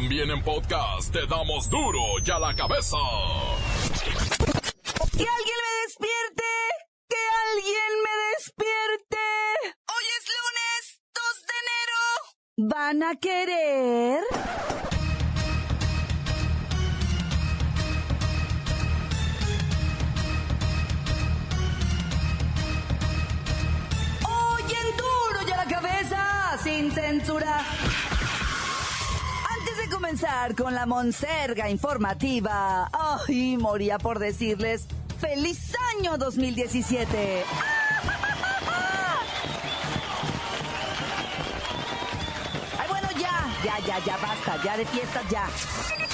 También en podcast te damos duro y a la cabeza. ¡Que alguien me despierte! ¡Que alguien me despierte! Hoy es lunes 2 de enero. ¿Van a querer? Hoy en duro y a la cabeza, sin censura. Comenzar con la monserga informativa, ay, moría por decirles feliz año 2017. Ay, bueno, ya, ya, ya, ya, basta, ya de fiestas, ya.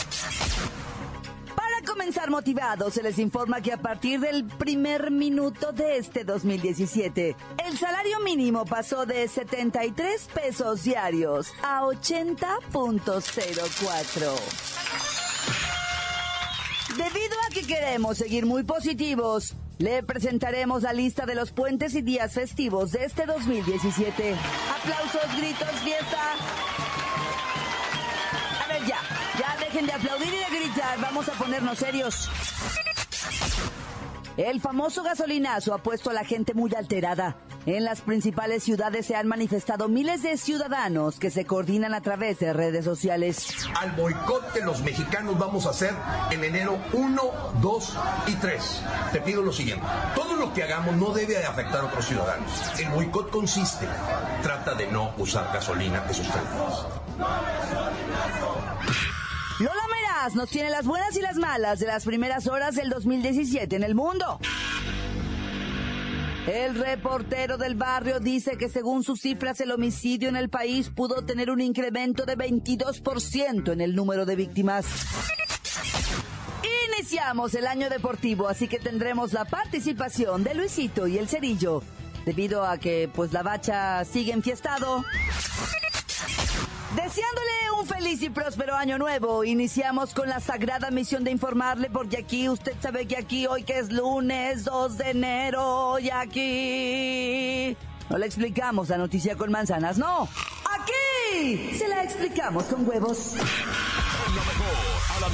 Comenzar motivados, se les informa que a partir del primer minuto de este 2017, el salario mínimo pasó de 73 pesos diarios a 80.04. Debido a que queremos seguir muy positivos, le presentaremos la lista de los puentes y días festivos de este 2017. Aplausos, gritos, fiesta. De aplaudir y de gritar, vamos a ponernos serios. El famoso gasolinazo ha puesto a la gente muy alterada. En las principales ciudades se han manifestado miles de ciudadanos que se coordinan a través de redes sociales. Al boicot que los mexicanos vamos a hacer en enero 1, 2 y 3. Te pido lo siguiente. Todo lo que hagamos no debe afectar a otros ciudadanos. El boicot consiste, trata de no usar gasolina esos tres nos tiene las buenas y las malas de las primeras horas del 2017 en el mundo. El reportero del barrio dice que según sus cifras el homicidio en el país pudo tener un incremento de 22% en el número de víctimas. Iniciamos el año deportivo, así que tendremos la participación de Luisito y el Cerillo, debido a que pues la bacha sigue enfiestado. Deseándole un feliz y próspero año nuevo, iniciamos con la sagrada misión de informarle, porque aquí usted sabe que aquí hoy que es lunes 2 de enero y aquí no le explicamos la noticia con manzanas, no, aquí se la explicamos con huevos.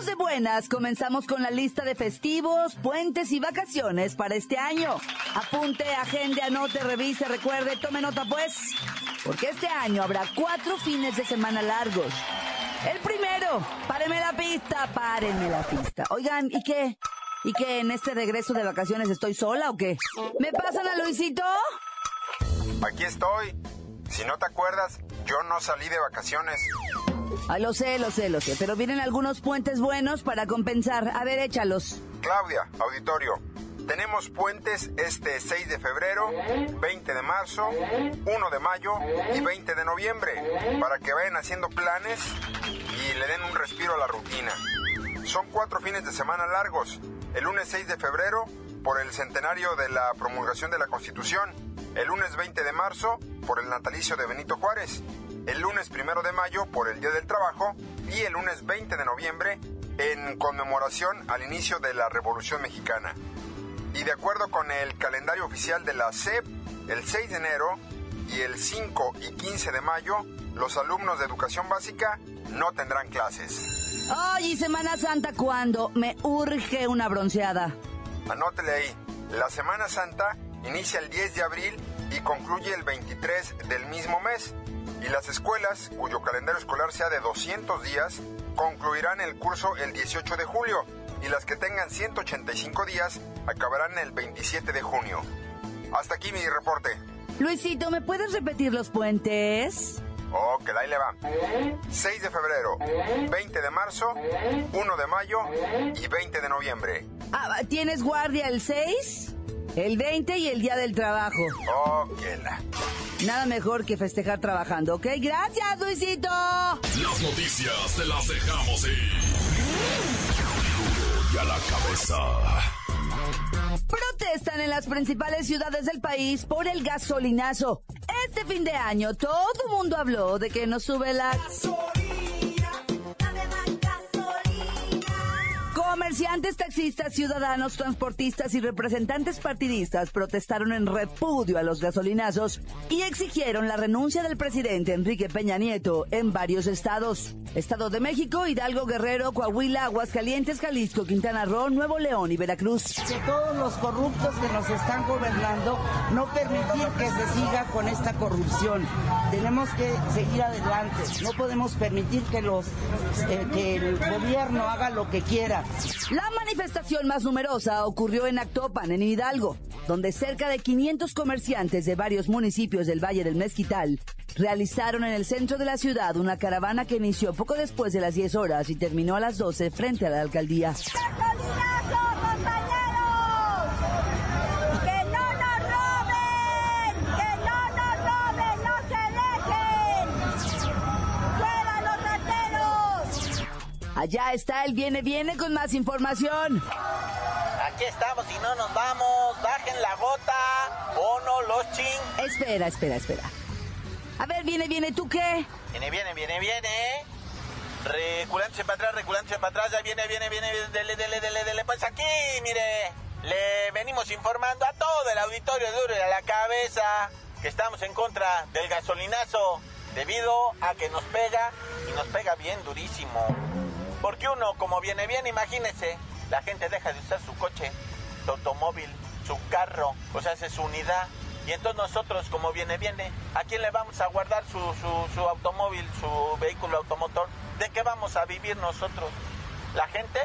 De buenas, comenzamos con la lista de festivos, puentes y vacaciones para este año. Apunte, agende, anote, revise, recuerde, tome nota pues, porque este año habrá cuatro fines de semana largos. El primero, párenme la pista, párenme la pista. Oigan, ¿y qué? ¿Y qué en este regreso de vacaciones estoy sola o qué? ¿Me pasan a Luisito? Aquí estoy. Si no te acuerdas, yo no salí de vacaciones. Ah, lo sé, lo sé, lo sé, pero vienen algunos puentes buenos para compensar. A ver, échalos. Claudia, auditorio. Tenemos puentes este 6 de febrero, 20 de marzo, 1 de mayo y 20 de noviembre, para que vayan haciendo planes y le den un respiro a la rutina. Son cuatro fines de semana largos. El lunes 6 de febrero, por el centenario de la promulgación de la Constitución. El lunes 20 de marzo, por el natalicio de Benito Juárez. El lunes 1 de mayo, por el Día del Trabajo. Y el lunes 20 de noviembre, en conmemoración al inicio de la Revolución Mexicana. Y de acuerdo con el calendario oficial de la SEP, el 6 de enero y el 5 y 15 de mayo, los alumnos de educación básica no tendrán clases. Ay, ¿y Semana Santa cuándo? Me urge una bronceada. Anótele ahí. La Semana Santa inicia el 10 de abril y concluye el 23 del mismo mes. Y las escuelas, cuyo calendario escolar sea de 200 días, concluirán el curso el 18 de julio. Y las que tengan 185 días acabarán el 27 de junio. Hasta aquí mi reporte. Luisito, ¿me puedes repetir los puentes? Ok, ahí le va. 6 de febrero, 20 de marzo, 1 de mayo y 20 de noviembre. Ah, ¿Tienes guardia el 6, el 20 y el día del trabajo? Ok, la. Nada mejor que festejar trabajando, ¿ok? Gracias, Luisito. Las noticias te las dejamos ir. Duro y a la cabeza. Protestan en las principales ciudades del país por el gasolinazo. Este fin de año todo mundo habló de que nos sube la... Comerciantes, taxistas, ciudadanos, transportistas y representantes partidistas protestaron en repudio a los gasolinazos y exigieron la renuncia del presidente Enrique Peña Nieto en varios estados. Estado de México, Hidalgo, Guerrero, Coahuila, Aguascalientes, Jalisco, Quintana Roo, Nuevo León y Veracruz. Que todos los corruptos que nos están gobernando no permitir que se siga con esta corrupción. Tenemos que seguir adelante. No podemos permitir que los eh, que el gobierno haga lo que quiera. La manifestación más numerosa ocurrió en Actopan, en Hidalgo, donde cerca de 500 comerciantes de varios municipios del Valle del Mezquital realizaron en el centro de la ciudad una caravana que inició poco después de las 10 horas y terminó a las 12 frente a la alcaldía. Allá está el viene viene con más información. Aquí estamos y no nos vamos. Bajen la gota o no los ching. Espera, espera, espera. A ver, viene, viene, ¿tú qué? Viene, viene, viene, viene. Reculándose para atrás, reculándose para atrás. Ya viene, viene, viene. Dele, dele, dele, dele. Pues aquí, mire. Le venimos informando a todo el auditorio duro y a la cabeza que estamos en contra del gasolinazo debido a que nos pega y nos pega bien durísimo. Porque uno, como viene bien, imagínese, la gente deja de usar su coche, su automóvil, su carro, o sea, es su unidad. Y entonces nosotros, como viene, viene, ¿a quién le vamos a guardar su, su, su automóvil, su vehículo automotor? ¿De qué vamos a vivir nosotros? La gente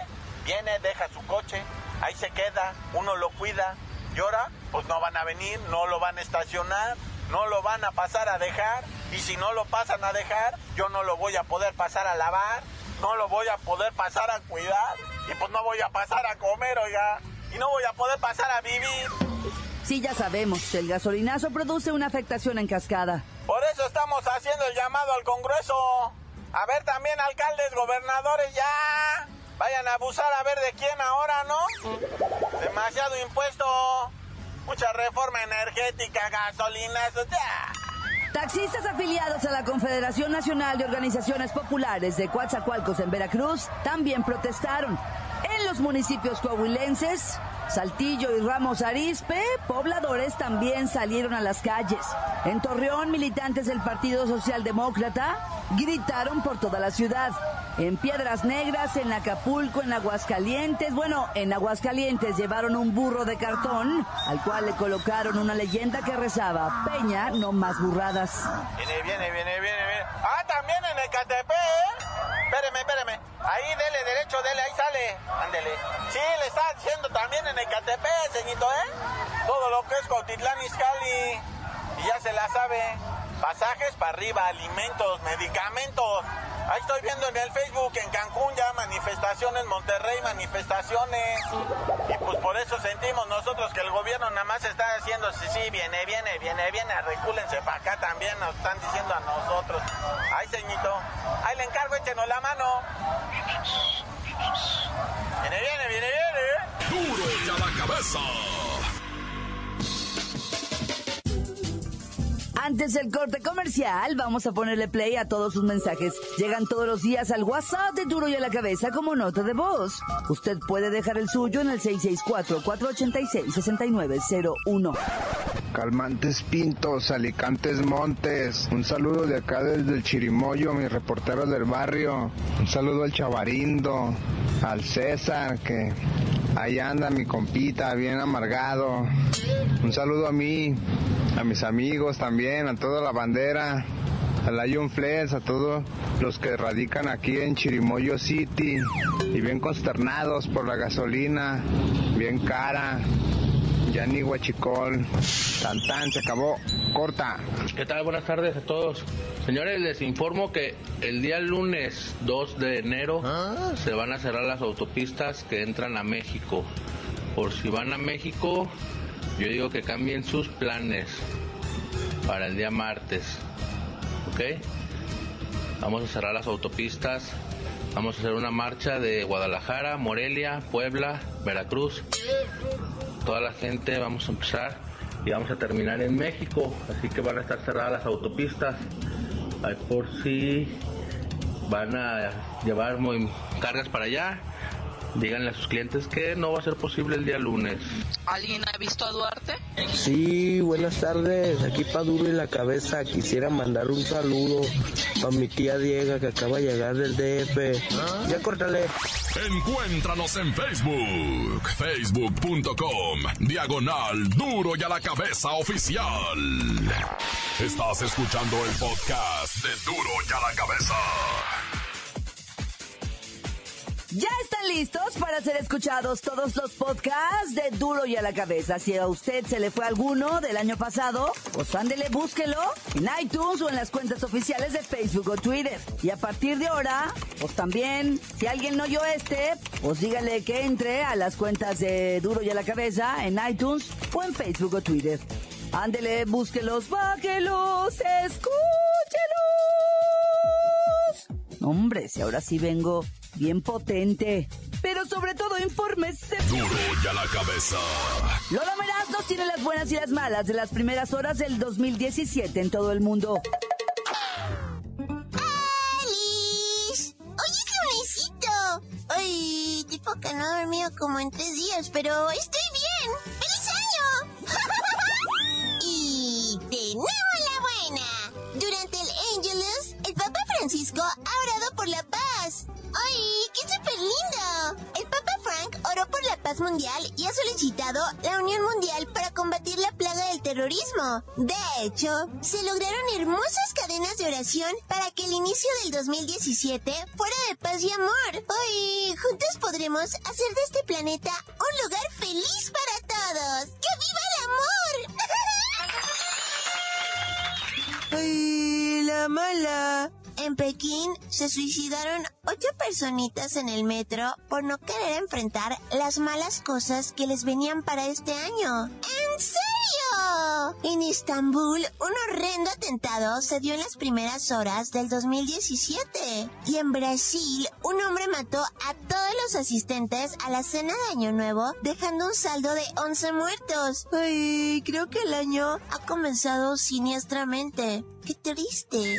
viene, deja su coche, ahí se queda, uno lo cuida, y ahora, pues no van a venir, no lo van a estacionar, no lo van a pasar a dejar, y si no lo pasan a dejar, yo no lo voy a poder pasar a lavar, no lo voy a poder pasar a cuidar y pues no voy a pasar a comer, oiga, y no voy a poder pasar a vivir. Sí, ya sabemos, el gasolinazo produce una afectación en cascada. Por eso estamos haciendo el llamado al Congreso. A ver también alcaldes, gobernadores, ya. Vayan a abusar a ver de quién ahora, ¿no? Demasiado impuesto. Mucha reforma energética, gasolinazo, ya. Taxistas afiliados a la Confederación Nacional de Organizaciones Populares de Coatzacoalcos en Veracruz también protestaron. En los municipios coahuilenses, Saltillo y Ramos Arizpe, pobladores también salieron a las calles. En Torreón, militantes del Partido Socialdemócrata gritaron por toda la ciudad. En Piedras Negras, en Acapulco, en Aguascalientes, bueno, en Aguascalientes llevaron un burro de cartón al cual le colocaron una leyenda que rezaba, Peña, no más burradas. Viene, viene, viene, viene, viene. Ah, también en Ecatepec, ¿eh? Espéreme, espéreme. Ahí, dele derecho, dele, ahí sale. Ándele. Sí, le está haciendo también en Ecatepec, señito, ¿eh? Todo lo que es Cotitlán Izcalli. Y ya se la sabe. Pasajes para arriba, alimentos, medicamentos. Ahí estoy viendo en el Facebook, en Cancún ya manifestaciones, Monterrey manifestaciones. Y pues por eso sentimos nosotros que el gobierno nada más está haciendo, sí, sí, viene, viene, viene, viene, recúlense para acá también, nos están diciendo a nosotros. Ay, ceñito, ahí le encargo, échenos la mano. Viene, viene, viene, viene. Duro ya la cabeza. Antes del corte comercial, vamos a ponerle play a todos sus mensajes. Llegan todos los días al WhatsApp de Duro y a la Cabeza como nota de voz. Usted puede dejar el suyo en el 664-486-6901. Calmantes Pintos, Alicantes Montes. Un saludo de acá desde el Chirimoyo, mis reporteros del barrio. Un saludo al Chavarindo, al César, que ahí anda mi compita, bien amargado. Un saludo a mí, a mis amigos también, a toda la bandera, a Lion Flex, a todos los que radican aquí en Chirimoyo City y bien consternados por la gasolina, bien cara. Ya ni huachicol, tan tan, se acabó, corta. ¿Qué tal? Buenas tardes a todos. Señores, les informo que el día lunes 2 de enero se van a cerrar las autopistas que entran a México. Por si van a México, yo digo que cambien sus planes para el día martes. ¿Ok? Vamos a cerrar las autopistas. Vamos a hacer una marcha de Guadalajara, Morelia, Puebla, Veracruz toda la gente vamos a empezar y vamos a terminar en México, así que van a estar cerradas las autopistas. Ahí por si van a llevar muy cargas para allá, díganle a sus clientes que no va a ser posible el día lunes. ¿Alguien ha visto a Duarte? Sí, buenas tardes. Aquí pa' duro en la cabeza. Quisiera mandar un saludo a mi tía Diega que acaba de llegar del DF. Ya córtale. Encuéntranos en Facebook, facebook.com, diagonal duro y a la cabeza oficial. Estás escuchando el podcast de duro y a la cabeza. Ya están listos para ser escuchados todos los podcasts de Duro y a la Cabeza. Si a usted se le fue alguno del año pasado, pues ándele, búsquelo en iTunes o en las cuentas oficiales de Facebook o Twitter. Y a partir de ahora, pues también, si alguien no oyó este, pues dígale que entre a las cuentas de Duro y a la Cabeza en iTunes o en Facebook o Twitter. Ándele, búsquelos, báquelos, escúchelos. Hombre, si ahora sí vengo bien potente. Pero sobre todo, infórmese. Duro y a la cabeza. Lola Meraz nos tiene las buenas y las malas de las primeras horas del 2017 en todo el mundo. ¡Alice! ¡Oye, es lunesito! Ay, tipo que no he dormido como en tres días, pero estoy bien. ¡Feliz año! y tenemos la buena. Durante el Angelus, el Papa Francisco ha mundial y ha solicitado la unión mundial para combatir la plaga del terrorismo. De hecho, se lograron hermosas cadenas de oración para que el inicio del 2017 fuera de paz y amor. ¡Ay, juntos podremos hacer de este planeta un lugar feliz para todos! ¡Que viva el amor! ¡Ay, la mala! En Pekín se suicidaron ocho personitas en el metro por no querer enfrentar las malas cosas que les venían para este año. ¿En serio? En Estambul, un horrendo atentado se dio en las primeras horas del 2017. Y en Brasil, un hombre mató a todos los asistentes a la cena de Año Nuevo, dejando un saldo de 11 muertos. Ay, creo que el año Ha comenzado siniestramente. ¡Qué triste!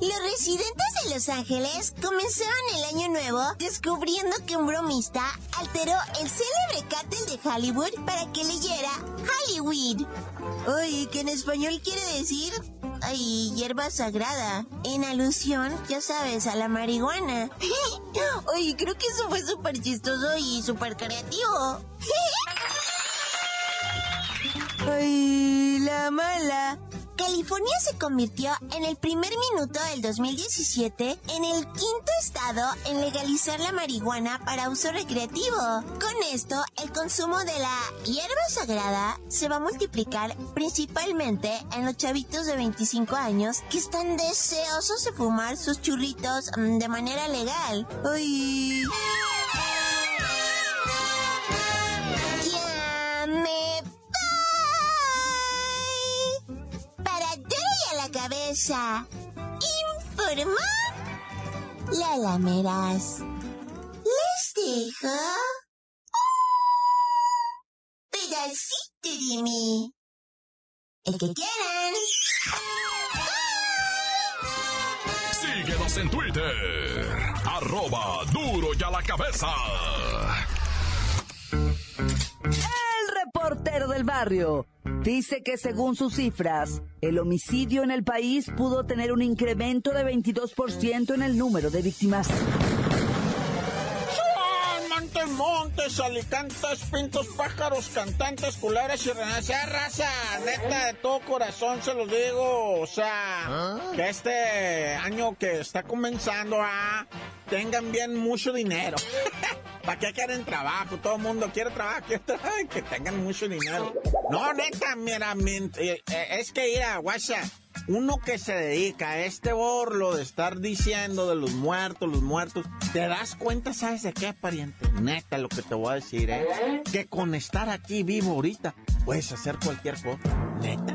Los residentes de Los Ángeles comenzaron el año nuevo descubriendo que un bromista alteró el célebre cártel de Hollywood para que leyera Hollywood. Ay, que en español quiere decir... Ay, hierba sagrada. En alusión, ya sabes, a la marihuana. Ay, creo que eso fue súper chistoso y súper creativo. Ay, la mala. California se convirtió en el primer minuto del 2017 en el quinto estado en legalizar la marihuana para uso recreativo. Con esto, el consumo de la hierba sagrada se va a multiplicar principalmente en los chavitos de 25 años que están deseosos de fumar sus churritos mm, de manera legal. A la Meras. Les dejo un pedacito de mí. El que quieran. Síguenos en Twitter. Arroba duro y a la cabeza. El reportero del barrio dice que según sus cifras, el homicidio en el país pudo tener un incremento de 22% en el número de víctimas. Montes, montes, alicantes, pintos, pájaros, cantantes, culeras y sea, raza, neta, de todo corazón se los digo. O sea, que este año que está comenzando, ah, tengan bien mucho dinero. ¿Para qué quieren trabajo? Todo el mundo quiere trabajo, quiere trabajo, que tengan mucho dinero. No, neta, mira, eh, eh, es que mira, guacha, uno que se dedica a este borlo de estar diciendo de los muertos, los muertos, te das cuenta, ¿sabes de qué, pariente? Neta, lo que te voy a decir, ¿eh? Que con estar aquí vivo ahorita, puedes hacer cualquier cosa. Neta.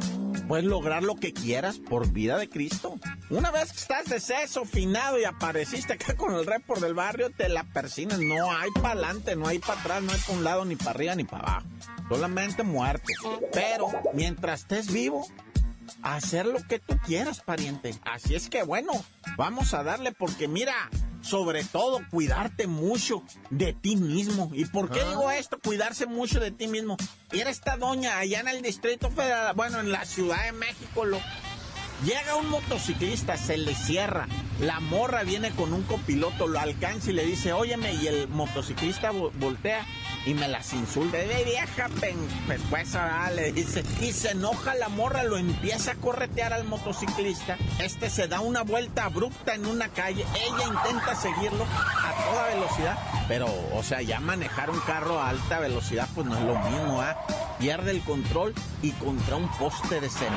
Puedes lograr lo que quieras por vida de Cristo. Una vez que estás deceso, finado y apareciste acá con el report del barrio, te la persines. No hay para adelante, no hay para atrás, no hay para un lado, ni para arriba, ni para abajo. Solamente muerte. Pero mientras estés vivo, hacer lo que tú quieras, pariente. Así es que bueno, vamos a darle porque mira, sobre todo cuidarte mucho de ti mismo. ¿Y por qué digo esto? Cuidarse mucho de ti mismo. Era esta doña allá en el Distrito Federal, bueno, en la Ciudad de México, lo Llega un motociclista, se le cierra. La morra viene con un copiloto, lo alcanza y le dice, óyeme, y el motociclista voltea y me las insulta. De vieja pues le dice. Y se enoja la morra, lo empieza a corretear al motociclista. Este se da una vuelta abrupta en una calle. Ella intenta seguirlo a toda velocidad. Pero, o sea, ya manejar un carro a alta velocidad, pues no es lo mismo, ¿ah? Pierde el control y contra un poste de cemento.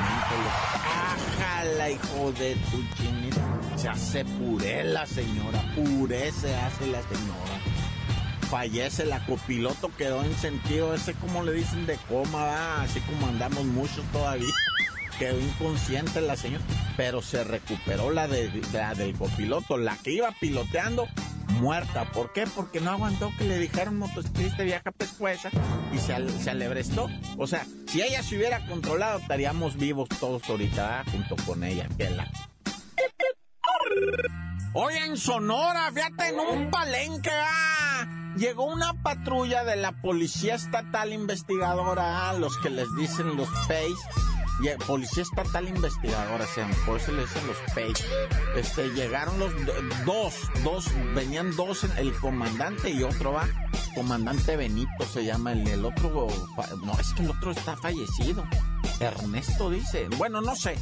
¡Ajala, hijo de tu chinita! Se hace puré la señora, puré se hace la señora fallece, la copiloto quedó en sentido ese, como le dicen, de coma, así como andamos muchos todavía. Quedó inconsciente la señora, pero se recuperó la, de, la del copiloto, la que iba piloteando, muerta. ¿Por qué? Porque no aguantó que le dijeron motociclista viaja pescueza y se, alebrestó. O sea, si ella se hubiera controlado, estaríamos vivos todos ahorita junto con ella. Que la... Hoy en Sonora, fíjate, en un palenque, llegó una patrulla de la Policía Estatal Investigadora, los que les dicen los PEIs, Policía Estatal Investigadora, sean, por eso les dicen los PEIs. Este, llegaron los dos, dos, venían dos, el comandante y otro va, comandante Benito se llama, el, otro, no, es que el otro está fallecido. Ernesto dice, bueno, no sé,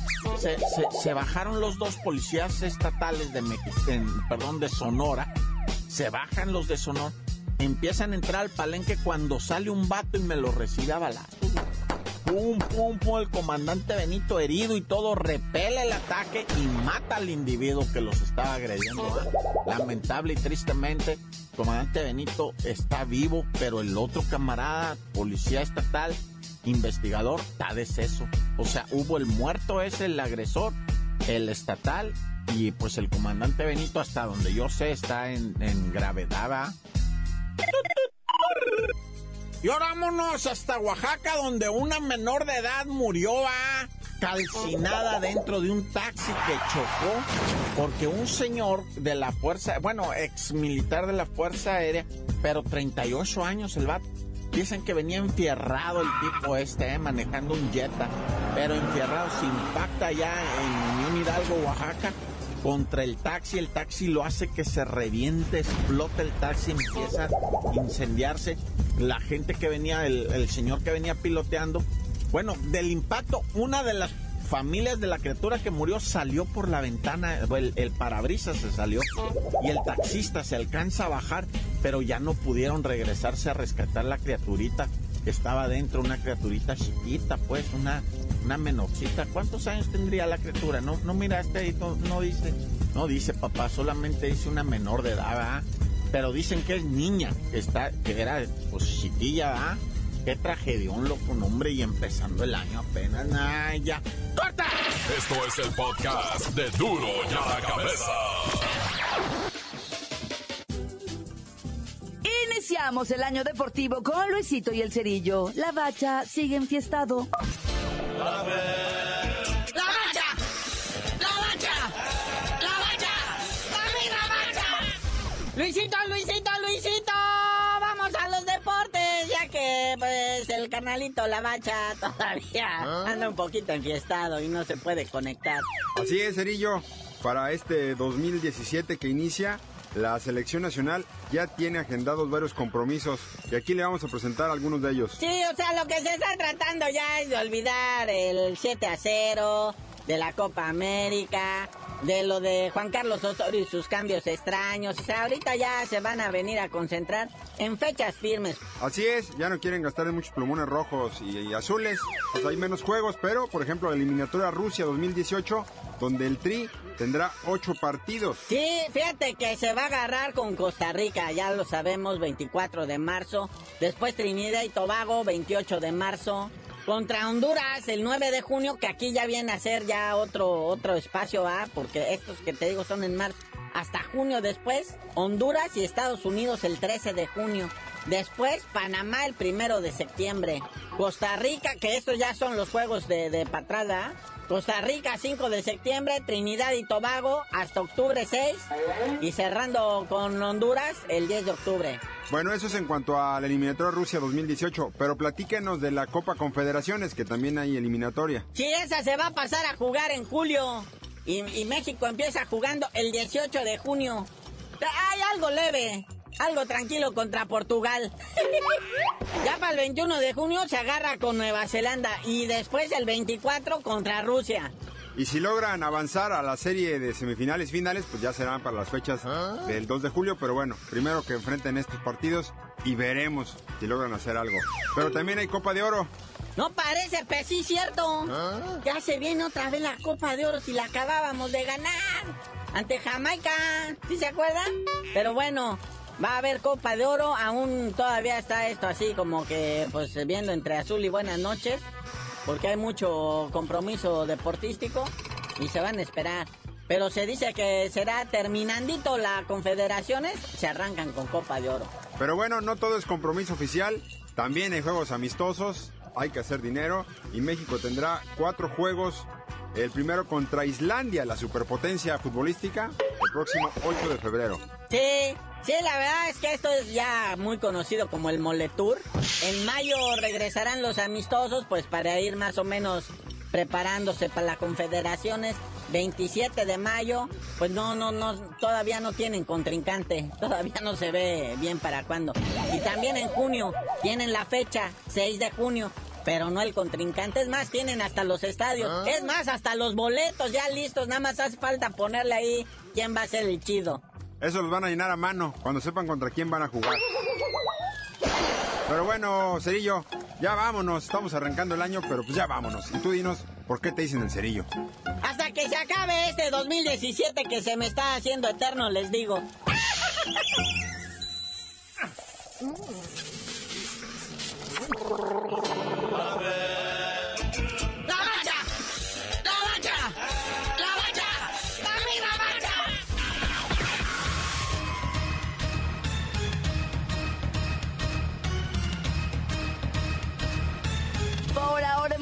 se, bajaron los dos policías estatales de México, perdón, de Sonora, se bajan los de Sonora empiezan a entrar al palenque cuando sale un vato y me lo recibe a balazos. Pum, pum, pum, el comandante Benito herido y todo, repele el ataque y mata al individuo que los estaba agrediendo. Lamentable y tristemente, el comandante Benito está vivo, pero el otro camarada, policía estatal, investigador, está deceso. O sea, hubo el muerto ese, el agresor, el estatal, y pues el comandante Benito, hasta donde yo sé, está en, en gravedad. Y ahora vámonos hasta Oaxaca, donde una menor de edad murió calcinada dentro de un taxi que chocó porque un señor de la fuerza, bueno, ex militar de la Fuerza Aérea, pero 38 años el vato. Dicen que venía enfierrado el tipo este, eh, manejando un Jetta, pero enfierrado, se impacta ya en Unión Hidalgo, Oaxaca, contra el taxi, el taxi lo hace que se reviente, explota el taxi, empieza a incendiarse. La gente que venía, el, señor que venía piloteando, bueno, del impacto, una de las familias de la criatura que murió salió por la ventana, el, el, parabrisas se salió y el taxista se alcanza a bajar, pero ya no pudieron regresarse a rescatar la criaturita que estaba dentro, una criaturita chiquita, pues, una, una menorcita. ¿Cuántos años tendría la criatura? No, no miraste ahí, no, dice, no dice papá, solamente dice una menor de edad, ¿verdad? Pero dicen que es niña, que está, que era pues chiquilla, ¿verdad? Qué tragedión, loco, nombre, y empezando el año apenas, ¡ay, ya! ¡Corta! Esto es el podcast de Duro ya la cabeza. Iniciamos el año deportivo con Luisito y el Cerillo. La bacha sigue enfiestado. Luisito, Luisito, Luisito. Vamos a los deportes, ya que pues el canalito La Bacha todavía ¿Ah? anda un poquito enfiestado y no se puede conectar. Así es, Cerillo. Para este 2017 que inicia, la selección nacional ya tiene agendados varios compromisos y aquí le vamos a presentar algunos de ellos. Sí, o sea, lo que se está tratando ya es de olvidar el 7 a 0 de la Copa América, de lo de Juan Carlos Osorio y sus cambios extraños. O sea, ahorita ya se van a venir a concentrar en fechas firmes. Así es, ya no quieren gastar en muchos plumones rojos y, azules. Pues hay menos juegos, pero por ejemplo, la eliminatoria Rusia 2018, donde el Tri tendrá ocho partidos. Sí, fíjate que se va a agarrar con Costa Rica, ya lo sabemos, 24 de marzo. Después Trinidad y Tobago, 28 de marzo. contra Honduras el 9 de junio, que aquí ya viene a ser ya otro, otro espacio. Porque estos que te digo son en marzo. Hasta junio después, Honduras y Estados Unidos el 13 de junio. Después, Panamá el primero de septiembre. Costa Rica, que estos ya son los juegos de, de patrada. Costa Rica 5 de septiembre, Trinidad y Tobago hasta octubre 6 y cerrando con Honduras el 10 de octubre. Bueno, eso es en cuanto a la eliminatoria Rusia 2018, pero platíquenos de la Copa Confederaciones, que también hay eliminatoria. Sí, esa se va a pasar a jugar en julio y, y México empieza jugando el 18 de junio. Hay algo leve, algo tranquilo contra Portugal. ya para el 21 de junio se agarra con Nueva Zelanda y después el 24 contra Rusia. Y si logran avanzar a la serie de semifinales finales, pues ya serán para las fechas del 2 de julio. Pero bueno, primero que enfrenten estos partidos y veremos si logran hacer algo. Pero también hay Copa de Oro. No parece, pero sí cierto. Ya se viene otra vez la Copa de Oro si la acabábamos de ganar. Ante Jamaica, ¿sí se acuerdan? Pero bueno, Va a haber Copa de Oro, aún todavía está esto así como que pues viendo entre azul y buenas noches, porque hay mucho compromiso deportístico y se van a esperar. Pero se dice que será terminandito la confederaciones, se arrancan con Copa de Oro. Pero bueno, no todo es compromiso oficial, también hay juegos amistosos, hay que hacer dinero y México tendrá cuatro juegos. El primero contra Islandia, la superpotencia futbolística, el próximo 8 de febrero. Sí, sí, la verdad es que esto es ya muy conocido como el Moletour. En mayo regresarán los amistosos, pues para ir más o menos preparándose para las confederaciones. 27 de mayo, pues no, no, no, todavía no tienen contrincante, todavía no se ve bien para cuándo. Y también en junio tienen la fecha, 6 de junio, pero no el contrincante. Es más, tienen hasta los estadios. Es más, hasta los boletos ya listos. Nada más hace falta ponerle ahí quién va a ser el chido. Eso los van a llenar a mano cuando sepan contra quién van a jugar. Pero bueno, Cerillo, ya vámonos. Estamos arrancando el año, pero pues ya vámonos. Y tú dinos, ¿por qué te dicen el Cerillo? Hasta que se acabe este 2017 que se me está haciendo eterno, les digo.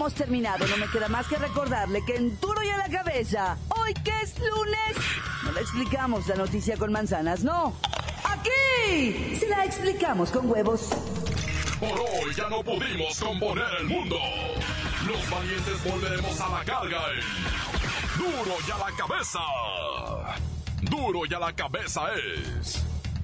hemos terminado. No me queda más que recordarle que en duro y a la cabeza, hoy que es lunes, no le explicamos la noticia con manzanas, no. Aquí se la explicamos con huevos. Por hoy ya no pudimos componer el mundo. Los valientes volveremos a la carga en Duro y a la cabeza. Duro y a la cabeza es